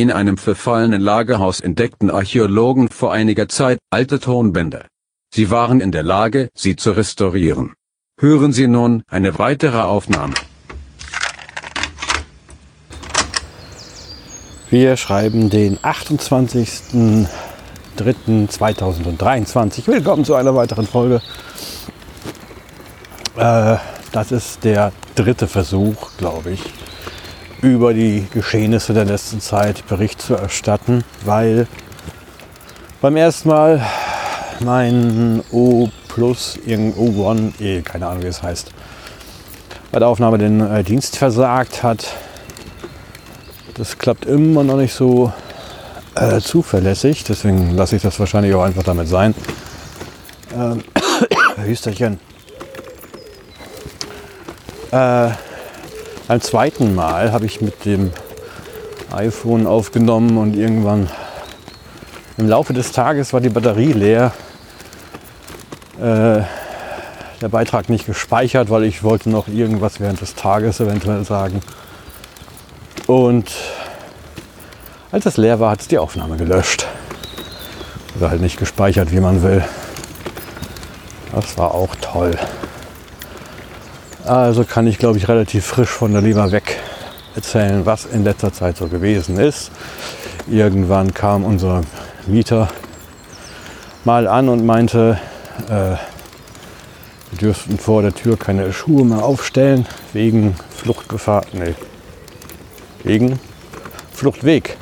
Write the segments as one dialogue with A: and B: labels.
A: In einem verfallenen Lagerhaus entdeckten Archäologen vor einiger Zeit alte Tonbänder. Sie waren in der Lage, sie zu restaurieren. Hören Sie nun eine weitere Aufnahme.
B: Wir schreiben den 28.03.2023. Willkommen zu einer weiteren Folge. Äh, das ist der dritte Versuch, glaube ich, über die Geschehnisse der letzten Zeit Bericht zu erstatten, weil beim ersten Mal mein O Plus, O1, eh, keine Ahnung wie es heißt, bei der Aufnahme den äh, Dienst versagt hat. Das klappt immer noch nicht so äh, zuverlässig, deswegen lasse ich das wahrscheinlich auch einfach damit sein. Ähm, Hüsterchen. Äh, beim zweiten Mal habe ich mit dem iPhone aufgenommen und irgendwann im Laufe des Tages war die Batterie leer. Äh, der Beitrag nicht gespeichert, weil ich wollte noch irgendwas während des Tages eventuell sagen. Und als es leer war, hat es die Aufnahme gelöscht. Oder halt nicht gespeichert, wie man will. Das war auch toll. Also kann ich, glaube ich, relativ frisch von der Leber weg erzählen, was in letzter Zeit so gewesen ist. Irgendwann kam unser Mieter mal an und meinte, äh, wir dürften vor der Tür keine Schuhe mehr aufstellen wegen Fluchtgefahr. Nee, wegen Fluchtweg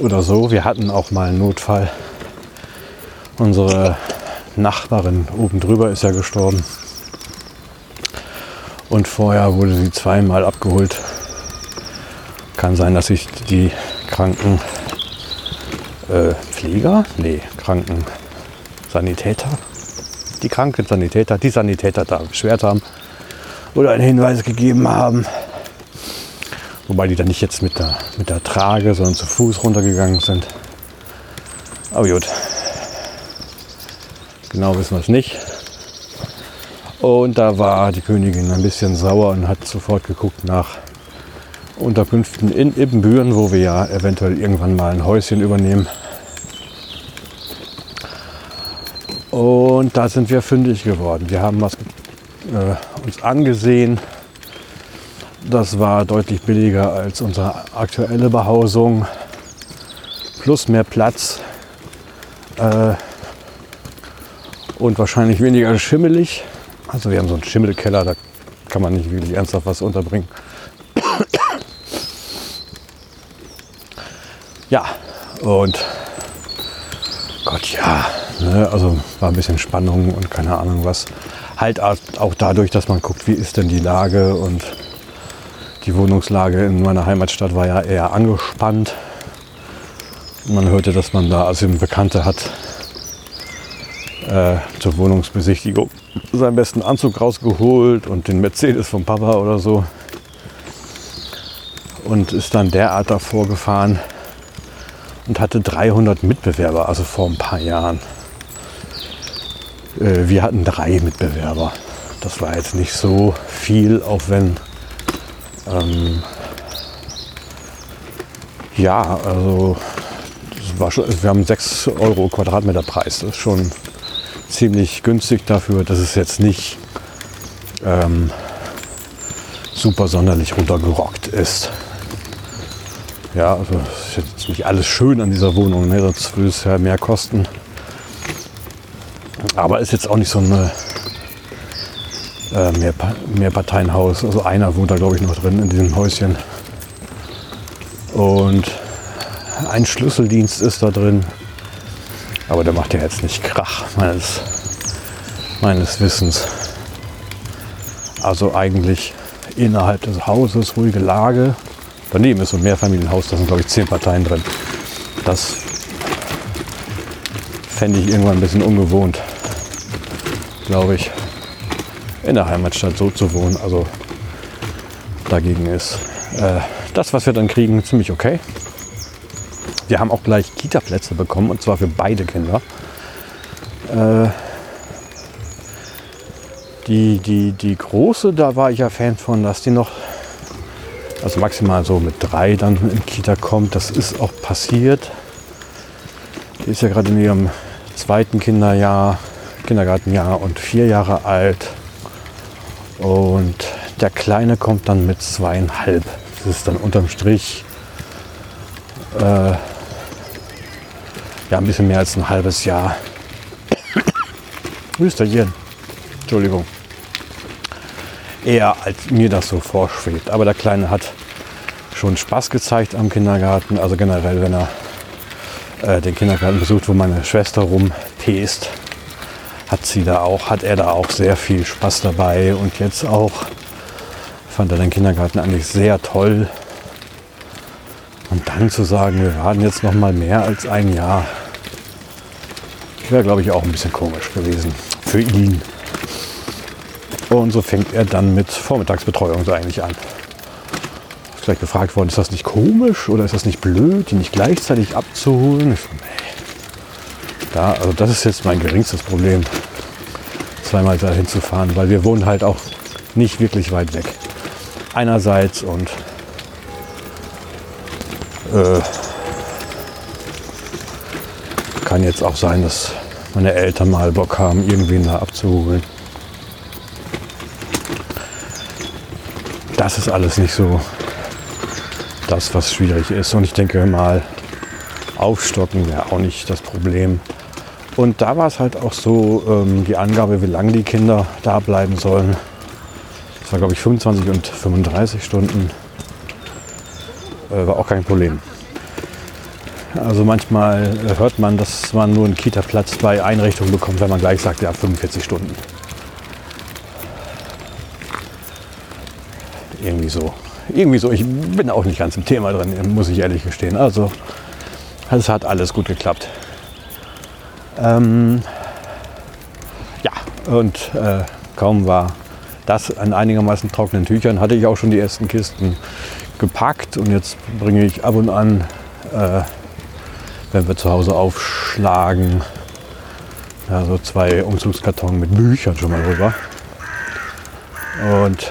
B: oder so. Wir hatten auch mal einen Notfall. Unsere Nachbarin oben drüber ist ja gestorben. Und vorher wurde sie zweimal abgeholt. Kann sein, dass sich die Kranken äh, Pfleger, nee, Krankensanitäter, die Krankensanitäter, die Sanitäter da beschwert haben oder einen Hinweis gegeben haben. Wobei die dann nicht jetzt mit der, mit der Trage, sondern zu Fuß runtergegangen sind. Aber gut. Genau wissen wir es nicht. Und da war die Königin ein bisschen sauer und hat sofort geguckt nach Unterkünften in Ibbenbüren, wo wir ja eventuell irgendwann mal ein Häuschen übernehmen. Und da sind wir fündig geworden. Wir haben was äh, uns angesehen. Das war deutlich billiger als unsere aktuelle Behausung. Plus mehr Platz. Äh, und wahrscheinlich weniger schimmelig. Also wir haben so einen Schimmelkeller, da kann man nicht wirklich ernsthaft was unterbringen. Ja, und Gott, ja, ne, also war ein bisschen Spannung und keine Ahnung was. Halt auch dadurch, dass man guckt, wie ist denn die Lage und die Wohnungslage in meiner Heimatstadt war ja eher angespannt. Man hörte, dass man da also Bekannte hat äh, zur Wohnungsbesichtigung seinen besten Anzug rausgeholt und den Mercedes vom Papa oder so. Und ist dann derart davor gefahren und hatte 300 Mitbewerber, also vor ein paar Jahren. Äh, wir hatten drei Mitbewerber. Das war jetzt nicht so viel, auch wenn ähm, ja, also war schon, wir haben 6 Euro Quadratmeter Preis. Das ist schon ziemlich günstig dafür, dass es jetzt nicht ähm, super sonderlich runtergerockt ist. Ja, also ist jetzt nicht alles schön an dieser Wohnung, ne? sonst würde es ja mehr kosten. Aber ist jetzt auch nicht so ein äh, mehr, Mehrparteienhaus. Also einer wohnt da glaube ich noch drin in diesem Häuschen. Und ein Schlüsseldienst ist da drin. Aber der macht ja jetzt nicht Krach, meines, meines Wissens. Also eigentlich innerhalb des Hauses ruhige Lage. Daneben ist so ein Mehrfamilienhaus, da sind glaube ich zehn Parteien drin. Das fände ich irgendwann ein bisschen ungewohnt, glaube ich, in der Heimatstadt so zu wohnen. Also dagegen ist äh, das, was wir dann kriegen, ziemlich okay. Wir haben auch gleich Kita-Plätze bekommen und zwar für beide Kinder. Äh, die, die, die große, da war ich ja Fan von, dass die noch also maximal so mit drei dann in Kita kommt. Das ist auch passiert. Die ist ja gerade in ihrem zweiten Kinderjahr, Kindergartenjahr und vier Jahre alt. Und der Kleine kommt dann mit zweieinhalb. Das ist dann unterm Strich äh, ja, ein bisschen mehr als ein halbes Jahr. Österchen. Entschuldigung. Eher als mir das so vorschwebt. Aber der Kleine hat schon Spaß gezeigt am Kindergarten. Also generell, wenn er äh, den Kindergarten besucht, wo meine Schwester rumpest, hat sie da auch, hat er da auch sehr viel Spaß dabei. Und jetzt auch fand er den Kindergarten eigentlich sehr toll. Und dann zu sagen, wir warten jetzt noch mal mehr als ein Jahr, wäre, glaube ich, auch ein bisschen komisch gewesen für ihn. Und so fängt er dann mit Vormittagsbetreuung so eigentlich an. Ist gleich gefragt worden, ist das nicht komisch oder ist das nicht blöd, die nicht gleichzeitig abzuholen? Ich so, nee. Da, also das ist jetzt mein geringstes Problem, zweimal dahin zu fahren, weil wir wohnen halt auch nicht wirklich weit weg. Einerseits und äh, kann jetzt auch sein, dass meine Eltern mal Bock haben, irgendwen da abzuholen. Das ist alles nicht so das, was schwierig ist. Und ich denke mal, aufstocken wäre auch nicht das Problem. Und da war es halt auch so, ähm, die Angabe, wie lange die Kinder da bleiben sollen. Das war, glaube ich, 25 und 35 Stunden. Äh, war auch kein Problem. Also manchmal hört man, dass man nur einen Kita-Platz bei Einrichtungen bekommt, wenn man gleich sagt, ja, 45 Stunden. Irgendwie so. Irgendwie so. Ich bin auch nicht ganz im Thema drin, muss ich ehrlich gestehen. Also es hat alles gut geklappt. Ähm, ja, und äh, kaum war das an einigermaßen trockenen Tüchern, hatte ich auch schon die ersten Kisten gepackt und jetzt bringe ich ab und an, äh, wenn wir zu Hause aufschlagen, ja, so zwei Umzugskarton mit Büchern schon mal rüber. Und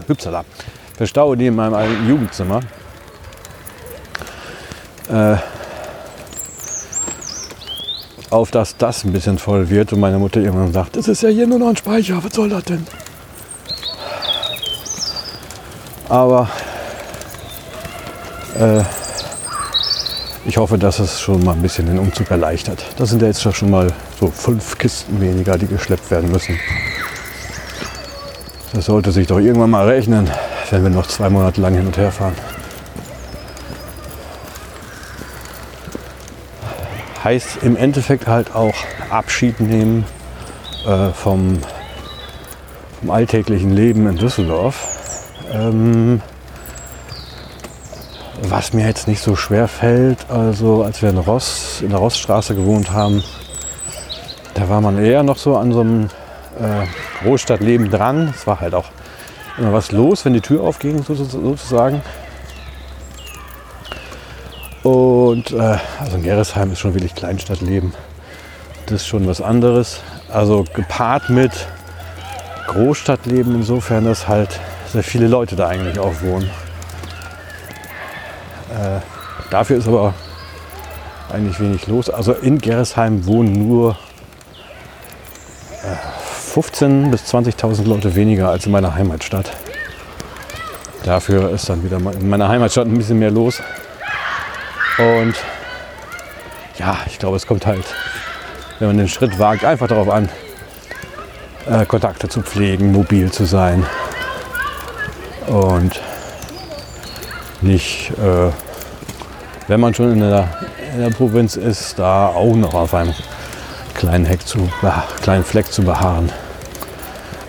B: Hüpsala, verstaue die in meinem alten Jugendzimmer. Äh, auf dass das ein bisschen voll wird und meine Mutter irgendwann sagt, das ist ja hier nur noch ein Speicher, was soll das denn? Aber äh, ich hoffe, dass es schon mal ein bisschen den Umzug erleichtert. Das sind ja jetzt schon mal so fünf Kisten weniger, die geschleppt werden müssen. Das sollte sich doch irgendwann mal rechnen, wenn wir noch zwei Monate lang hin und her fahren. Heißt im Endeffekt halt auch Abschied nehmen äh, vom, vom alltäglichen Leben in Düsseldorf ähm, was mir jetzt nicht so schwer fällt, also als wir in, Ross, in der Rossstraße gewohnt haben, da war man eher noch so an so einem äh, Großstadtleben dran. Es war halt auch immer was los, wenn die Tür aufging, sozusagen. Und äh, also in Gerresheim ist schon wirklich Kleinstadtleben. Das ist schon was anderes. Also gepaart mit Großstadtleben insofern, dass halt sehr viele Leute da eigentlich auch wohnen. Äh, dafür ist aber eigentlich wenig los. Also in Gerresheim wohnen nur äh, 15.000 bis 20.000 Leute weniger als in meiner Heimatstadt. Dafür ist dann wieder in meiner Heimatstadt ein bisschen mehr los. Und ja, ich glaube, es kommt halt, wenn man den Schritt wagt, einfach darauf an, äh, Kontakte zu pflegen, mobil zu sein und nicht, äh, wenn man schon in der, in der Provinz ist, da auch noch auf einem kleinen, Heck zu, kleinen Fleck zu beharren.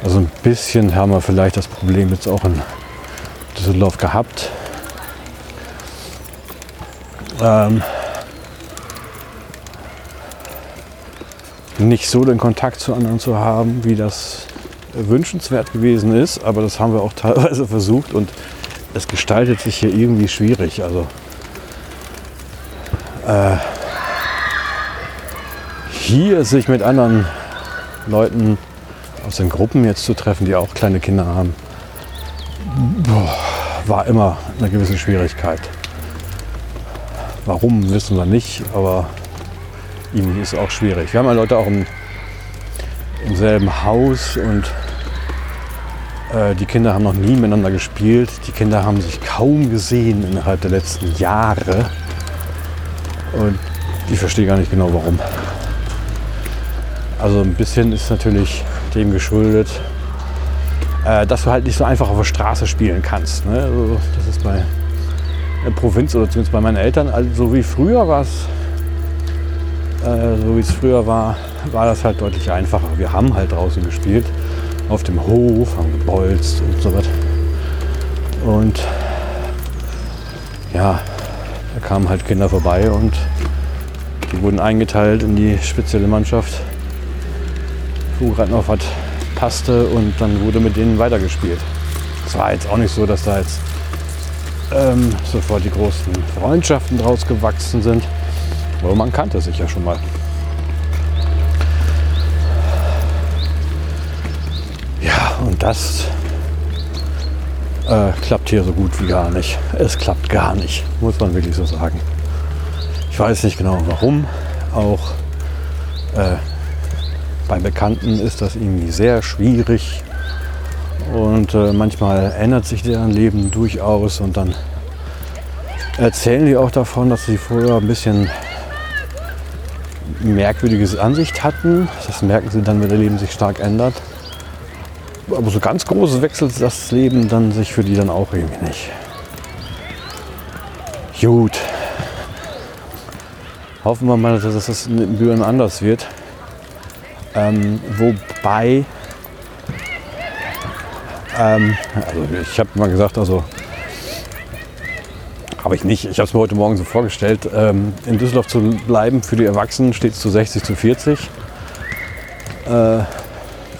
B: Also ein bisschen haben wir vielleicht das Problem jetzt auch in Düsseldorf gehabt. Ähm, nicht so den Kontakt zu anderen zu haben, wie das wünschenswert gewesen ist, aber das haben wir auch teilweise versucht und es gestaltet sich hier irgendwie schwierig. Also äh, hier sich mit anderen Leuten aus den Gruppen jetzt zu treffen, die auch kleine Kinder haben, boah, war immer eine gewisse Schwierigkeit. Warum, wissen wir nicht, aber irgendwie ist auch schwierig. Wir haben ja Leute auch im, im selben Haus und die Kinder haben noch nie miteinander gespielt. Die Kinder haben sich kaum gesehen innerhalb der letzten Jahre. Und ich verstehe gar nicht genau warum. Also ein bisschen ist natürlich dem geschuldet, äh, dass du halt nicht so einfach auf der Straße spielen kannst. Ne? Also das ist bei der Provinz oder zumindest bei meinen Eltern, also so wie früher war es, äh, so wie es früher war, war das halt deutlich einfacher. Wir haben halt draußen gespielt, auf dem Hof, haben gebolzt und so was. Und ja, da kamen halt Kinder vorbei und die wurden eingeteilt in die spezielle Mannschaft, wo gerade noch was passte und dann wurde mit denen weitergespielt. Es war jetzt auch nicht so, dass da jetzt ähm, sofort die großen Freundschaften draus gewachsen sind, aber man kannte sich ja schon mal. Ja, und das äh, klappt hier so gut wie gar nicht. Es klappt gar nicht, muss man wirklich so sagen. Ich weiß nicht genau warum. Auch äh, bei Bekannten ist das irgendwie sehr schwierig. Und äh, manchmal ändert sich deren Leben durchaus und dann erzählen die auch davon, dass sie vorher ein bisschen merkwürdiges Ansicht hatten. Das merken sie dann, wenn ihr Leben sich stark ändert. Aber so ganz groß wechselt das Leben dann sich für die dann auch irgendwie nicht. Gut. Hoffen wir mal, dass das in Büren anders wird. Ähm, wobei, ähm, also ich habe mal gesagt, also habe ich nicht. Ich habe es mir heute Morgen so vorgestellt. Ähm, in Düsseldorf zu bleiben für die Erwachsenen steht es zu 60 zu 40. Äh,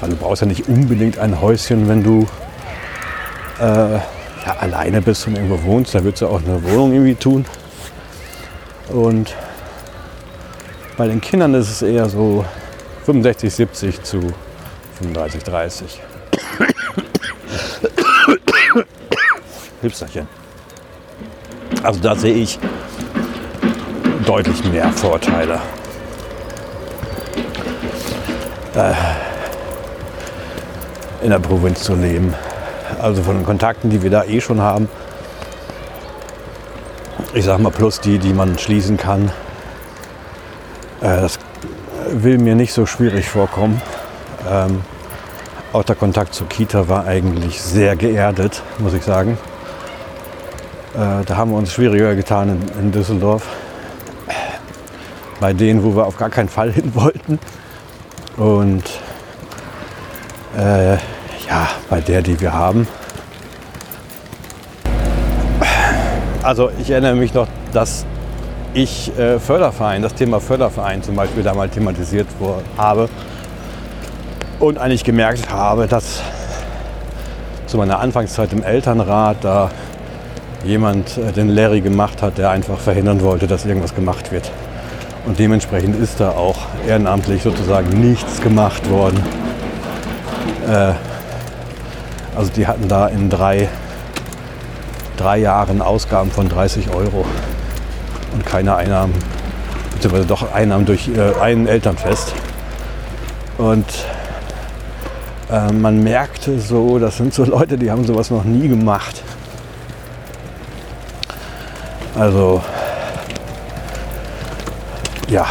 B: weil du brauchst ja nicht unbedingt ein Häuschen, wenn du äh, ja, alleine bist und irgendwo wohnst. Da würdest du auch eine Wohnung irgendwie tun. Und bei den Kindern ist es eher so 65, 70 zu 35, 30. Hilfserchen. Also da sehe ich deutlich mehr Vorteile. Äh, in der Provinz zu leben. Also von den Kontakten, die wir da eh schon haben. Ich sag mal, plus die, die man schließen kann. Äh, das will mir nicht so schwierig vorkommen. Ähm, auch der Kontakt zur Kita war eigentlich sehr geerdet, muss ich sagen. Äh, da haben wir uns schwieriger getan in, in, Düsseldorf. Bei denen, wo wir auf gar keinen Fall hin wollten. Und äh, bei der, die wir haben. Also ich erinnere mich noch, dass ich äh, Förderverein, das Thema Förderverein zum Beispiel da mal thematisiert habe und eigentlich gemerkt habe, dass zu meiner Anfangszeit im Elternrat da jemand äh, den Larry gemacht hat, der einfach verhindern wollte, dass irgendwas gemacht wird. Und dementsprechend ist da auch ehrenamtlich sozusagen nichts gemacht worden. Äh, also die hatten da in drei, drei Jahren Ausgaben von 30 Euro und keine Einnahmen, beziehungsweise doch Einnahmen durch äh, ein Elternfest. Und äh, man merkte so, das sind so Leute, die haben sowas noch nie gemacht. Also ja,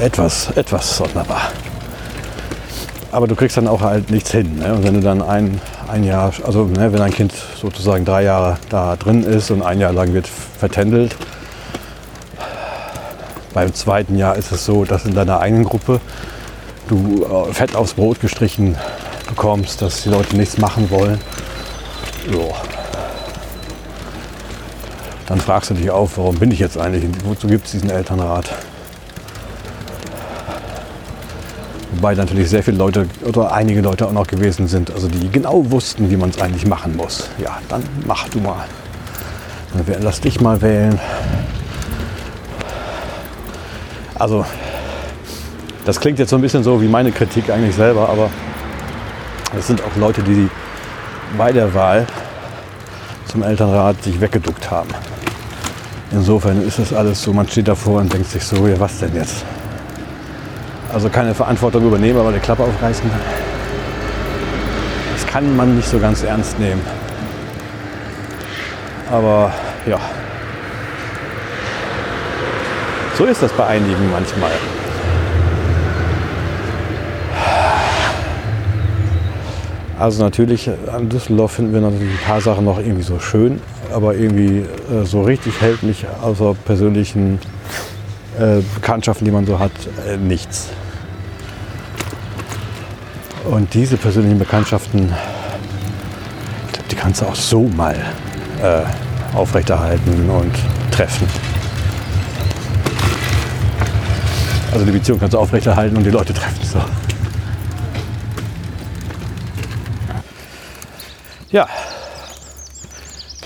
B: etwas, etwas sonderbar. Aber du kriegst dann auch halt nichts hin. Ne? Und wenn du dann ein, ein Jahr, also ne, wenn ein Kind sozusagen drei Jahre da drin ist und ein Jahr lang wird vertändelt, beim zweiten Jahr ist es so, dass in deiner eigenen Gruppe du äh, Fett aufs Brot gestrichen bekommst, dass die Leute nichts machen wollen. Jo dann fragst du dich auf, warum bin ich jetzt eigentlich, wozu gibt es diesen Elternrat? Wobei natürlich sehr viele Leute oder einige Leute auch noch gewesen sind, also die genau wussten, wie man es eigentlich machen muss. Ja, dann mach du mal. Dann lass dich mal wählen. Also, das klingt jetzt so ein bisschen so wie meine Kritik eigentlich selber, aber Das sind auch Leute, die bei der Wahl zum Elternrat sich weggeduckt haben. Insofern ist das alles so, man steht davor und denkt sich so, ja was denn jetzt? Also keine Verantwortung übernehmen, aber die Klappe aufreißen. Das kann man nicht so ganz ernst nehmen. Aber ja, so ist das bei einigen manchmal. Also natürlich, an Düsseldorf finden wir natürlich ein paar Sachen noch irgendwie so schön, aber irgendwie äh, so richtig hält mich außer persönlichen äh, Bekanntschaften, die man so hat, äh, nichts. Und diese persönlichen Bekanntschaften, ich glaube, die kannst du auch so mal äh, aufrechterhalten und treffen. Also die Beziehung kannst du aufrechterhalten und die Leute treffen so. Ja,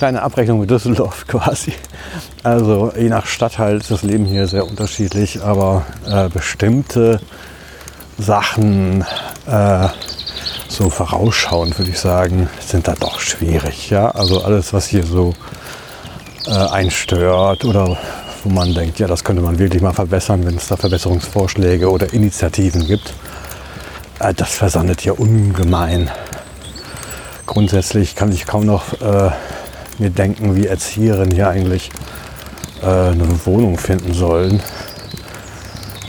B: kleine Abrechnung mit Düsseldorf quasi. Also je nach Stadtteil ist das Leben hier sehr unterschiedlich, aber äh, bestimmte Sachen äh, so vorausschauend würde ich sagen, sind da doch schwierig. Ja? Also alles, was hier so äh, einstört oder wo man denkt, ja, das könnte man wirklich mal verbessern, wenn es da Verbesserungsvorschläge oder Initiativen gibt, äh, das versandet hier ungemein grundsätzlich kann ich kaum noch äh, mir denken, wie Erzieherinnen hier eigentlich äh, eine Wohnung finden sollen,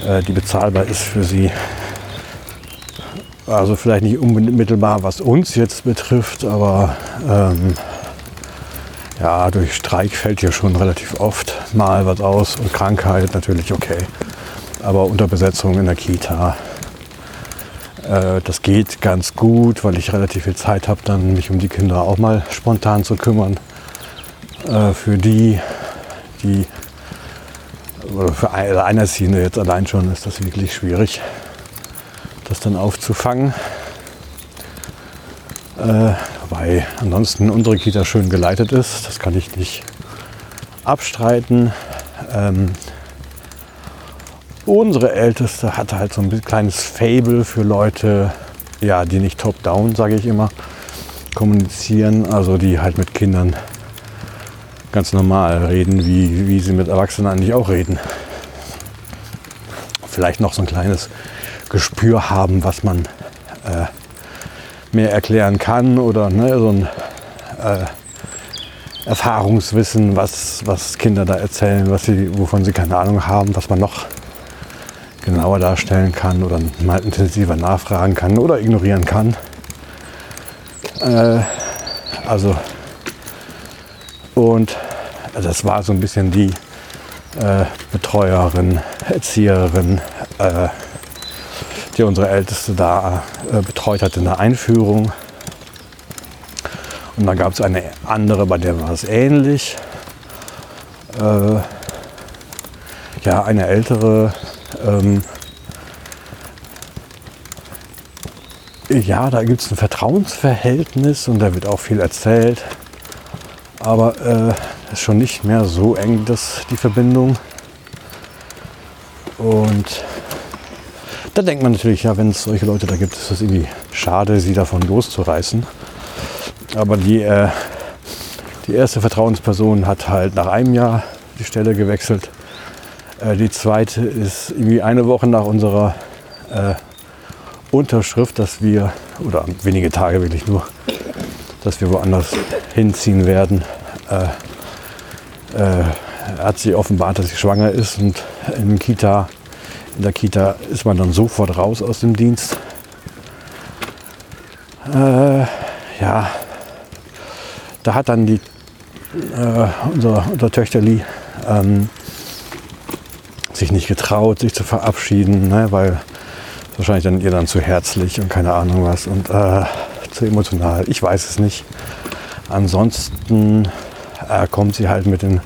B: äh, die bezahlbar ist für sie. Also vielleicht nicht unmittelbar, was uns jetzt betrifft, aber ähm, ja, durch Streik fällt hier schon relativ oft mal was aus und Krankheit natürlich okay. Aber Unterbesetzung in der Kita äh, das geht ganz gut, weil ich relativ viel Zeit habe, dann mich um die Kinder auch mal spontan zu kümmern. Äh, für die, die oder für Einerziehende jetzt allein schon ist das wirklich schwierig, das dann aufzufangen. Äh, weil ansonsten unsere Kita schön geleitet ist, das kann ich nicht abstreiten. Ähm, Unsere Älteste hatte halt so ein kleines Fable für Leute, ja, die nicht top-down, sage ich immer, kommunizieren, also die halt mit Kindern ganz normal reden, wie, wie sie mit Erwachsenen eigentlich auch reden. Vielleicht noch so ein kleines Gespür haben, was man äh, mehr erklären kann oder ne, so ein äh, Erfahrungswissen, was, was Kinder da erzählen, was sie, wovon sie keine Ahnung haben, was man noch genauer darstellen kann oder mal intensiver nachfragen kann oder ignorieren kann. Äh, also und das war so ein bisschen die äh, Betreuerin, Erzieherin, äh, die unsere Älteste da äh, betreut hat in der Einführung. Und dann gab es eine andere, bei der war es ähnlich. Äh, ja, eine ältere ähm, ja, da gibt es ein Vertrauensverhältnis und da wird auch viel erzählt. Aber äh, ist schon nicht mehr so eng, das, die Verbindung. Und da denkt man natürlich, ja, wenn es solche Leute da gibt, ist es irgendwie schade, sie davon loszureißen. Aber die, äh, die erste Vertrauensperson hat halt nach einem Jahr die Stelle gewechselt. Äh, die zweite ist irgendwie eine Woche nach unserer äh, Unterschrift, dass wir, oder wenige Tage wirklich nur, dass wir woanders hinziehen werden. Äh, äh, hat sie offenbart, dass sie schwanger ist und in, Kita, in der Kita ist man dann sofort raus aus dem Dienst. Äh, ja, da hat dann die, äh, unser, unser Töchterli ähm, sich nicht getraut, sich zu verabschieden, ne, weil wahrscheinlich dann ihr dann zu herzlich und keine Ahnung was und äh, zu emotional. Ich weiß es nicht. Ansonsten äh, kommt sie halt mit den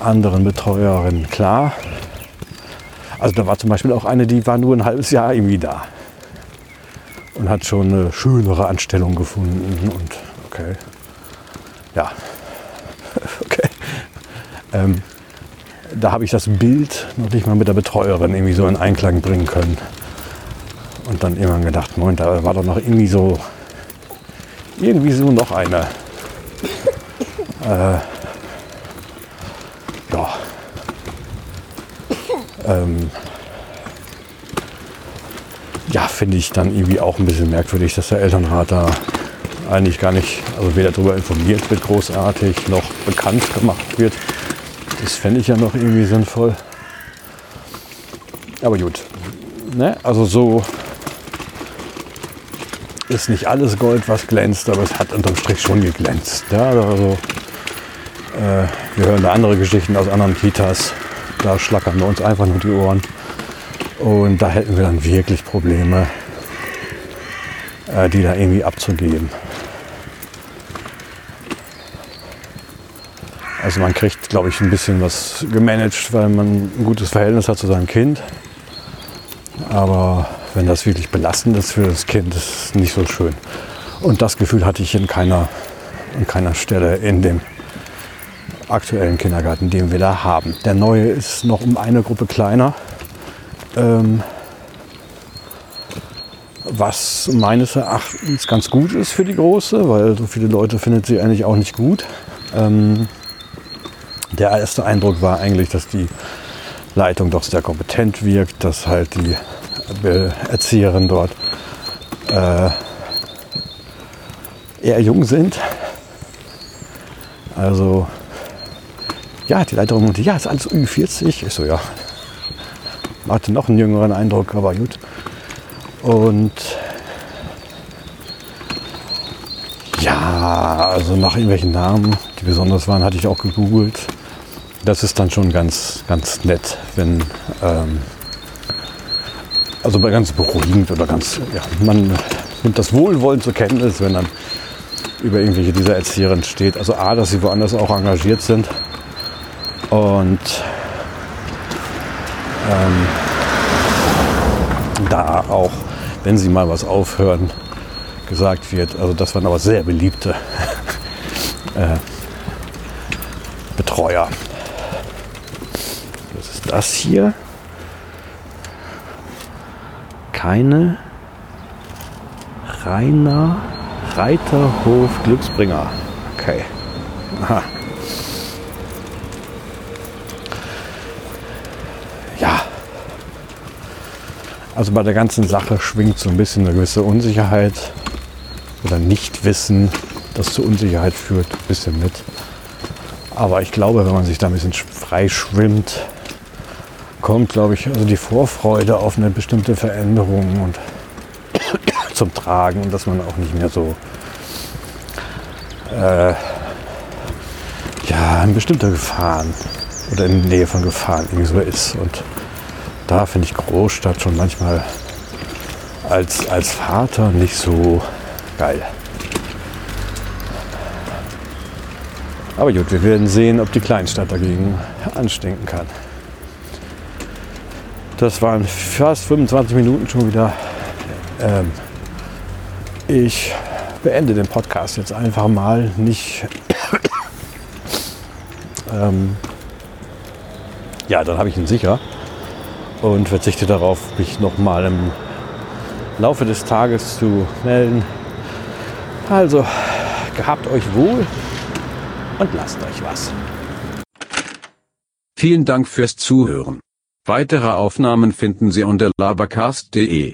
B: anderen Betreuerinnen klar. Also da war zum Beispiel auch eine, die war nur ein halbes Jahr irgendwie da und hat schon eine schönere Anstellung gefunden und okay. Ja, okay. Ähm, da habe ich das Bild noch nicht mal mit der Betreuerin irgendwie so in Einklang bringen können. Und dann irgendwann gedacht, Moment, da war doch noch irgendwie so, irgendwie so noch eine. Äh, ja. Ähm, ja, finde ich dann irgendwie auch ein bisschen merkwürdig, dass der Elternrat da eigentlich gar nicht, also weder darüber informiert wird großartig, noch bekannt gemacht wird. Das fände ich ja noch irgendwie sinnvoll. Aber gut, ne? also so ist nicht alles Gold, was glänzt, aber es hat unterm Strich schon geglänzt. Ja, also, äh, wir hören da andere Geschichten aus anderen Kitas. Da schlackern wir uns einfach nur die Ohren. Und da hätten wir dann wirklich Probleme, äh, die da irgendwie abzugeben. Also man kriegt, glaube ich, ein bisschen was gemanagt, weil man ein gutes Verhältnis hat zu seinem Kind. Aber wenn das wirklich belastend ist für das Kind, ist es nicht so schön. Und das Gefühl hatte ich in keiner, an keiner Stelle in dem aktuellen Kindergarten, den wir da haben. Der neue ist noch um eine Gruppe kleiner. Ähm, was meines Erachtens ganz gut ist für die große, weil so viele Leute findet sie eigentlich auch nicht gut. Ähm, der erste Eindruck war eigentlich, dass die Leitung doch sehr kompetent wirkt, dass halt die Erzieherin dort äh, eher jung sind. Also ja, die Leiterin meinte, ja, ist alles Ü40. Ich so, ja, hatte noch einen jüngeren Eindruck, aber gut. Und ja, also nach irgendwelchen Namen, die besonders waren, hatte ich auch gegoogelt. Das ist dann schon ganz, ganz nett, wenn, ähm, also ganz beruhigend oder ganz, ja, man nimmt das Wohlwollen zur Kenntnis, wenn dann über irgendwelche dieser Erzieherinnen steht. Also A, dass sie woanders auch engagiert sind und ähm, da auch, wenn sie mal was aufhören, gesagt wird. Also das waren aber sehr beliebte äh, Betreuer. Was ist das hier? Keine Rainer Reiterhof Glücksbringer. Okay. Aha. Ja. Also bei der ganzen Sache schwingt so ein bisschen eine gewisse Unsicherheit oder Nichtwissen, das zur Unsicherheit führt, ein bisschen mit. Aber ich glaube, wenn man sich da ein bisschen frei schwimmt, kommt, glaube ich, also die Vorfreude auf eine bestimmte Veränderung und zum Tragen und dass man auch nicht mehr so äh, ja, in bestimmter Gefahren oder in der Nähe von Gefahren irgendwie so ist. Und da finde ich Großstadt schon manchmal als, als Vater nicht so geil. Aber gut, wir werden sehen, ob die Kleinstadt dagegen anstinken kann. Das waren fast 25 Minuten schon wieder. Ähm, ich beende den Podcast jetzt einfach mal nicht. ähm, ja, dann habe ich ihn sicher und verzichte darauf, mich nochmal im Laufe des Tages zu melden. Also, gehabt euch wohl und lasst euch was.
A: Vielen Dank fürs Zuhören. Weitere Aufnahmen finden Sie unter labercast.de.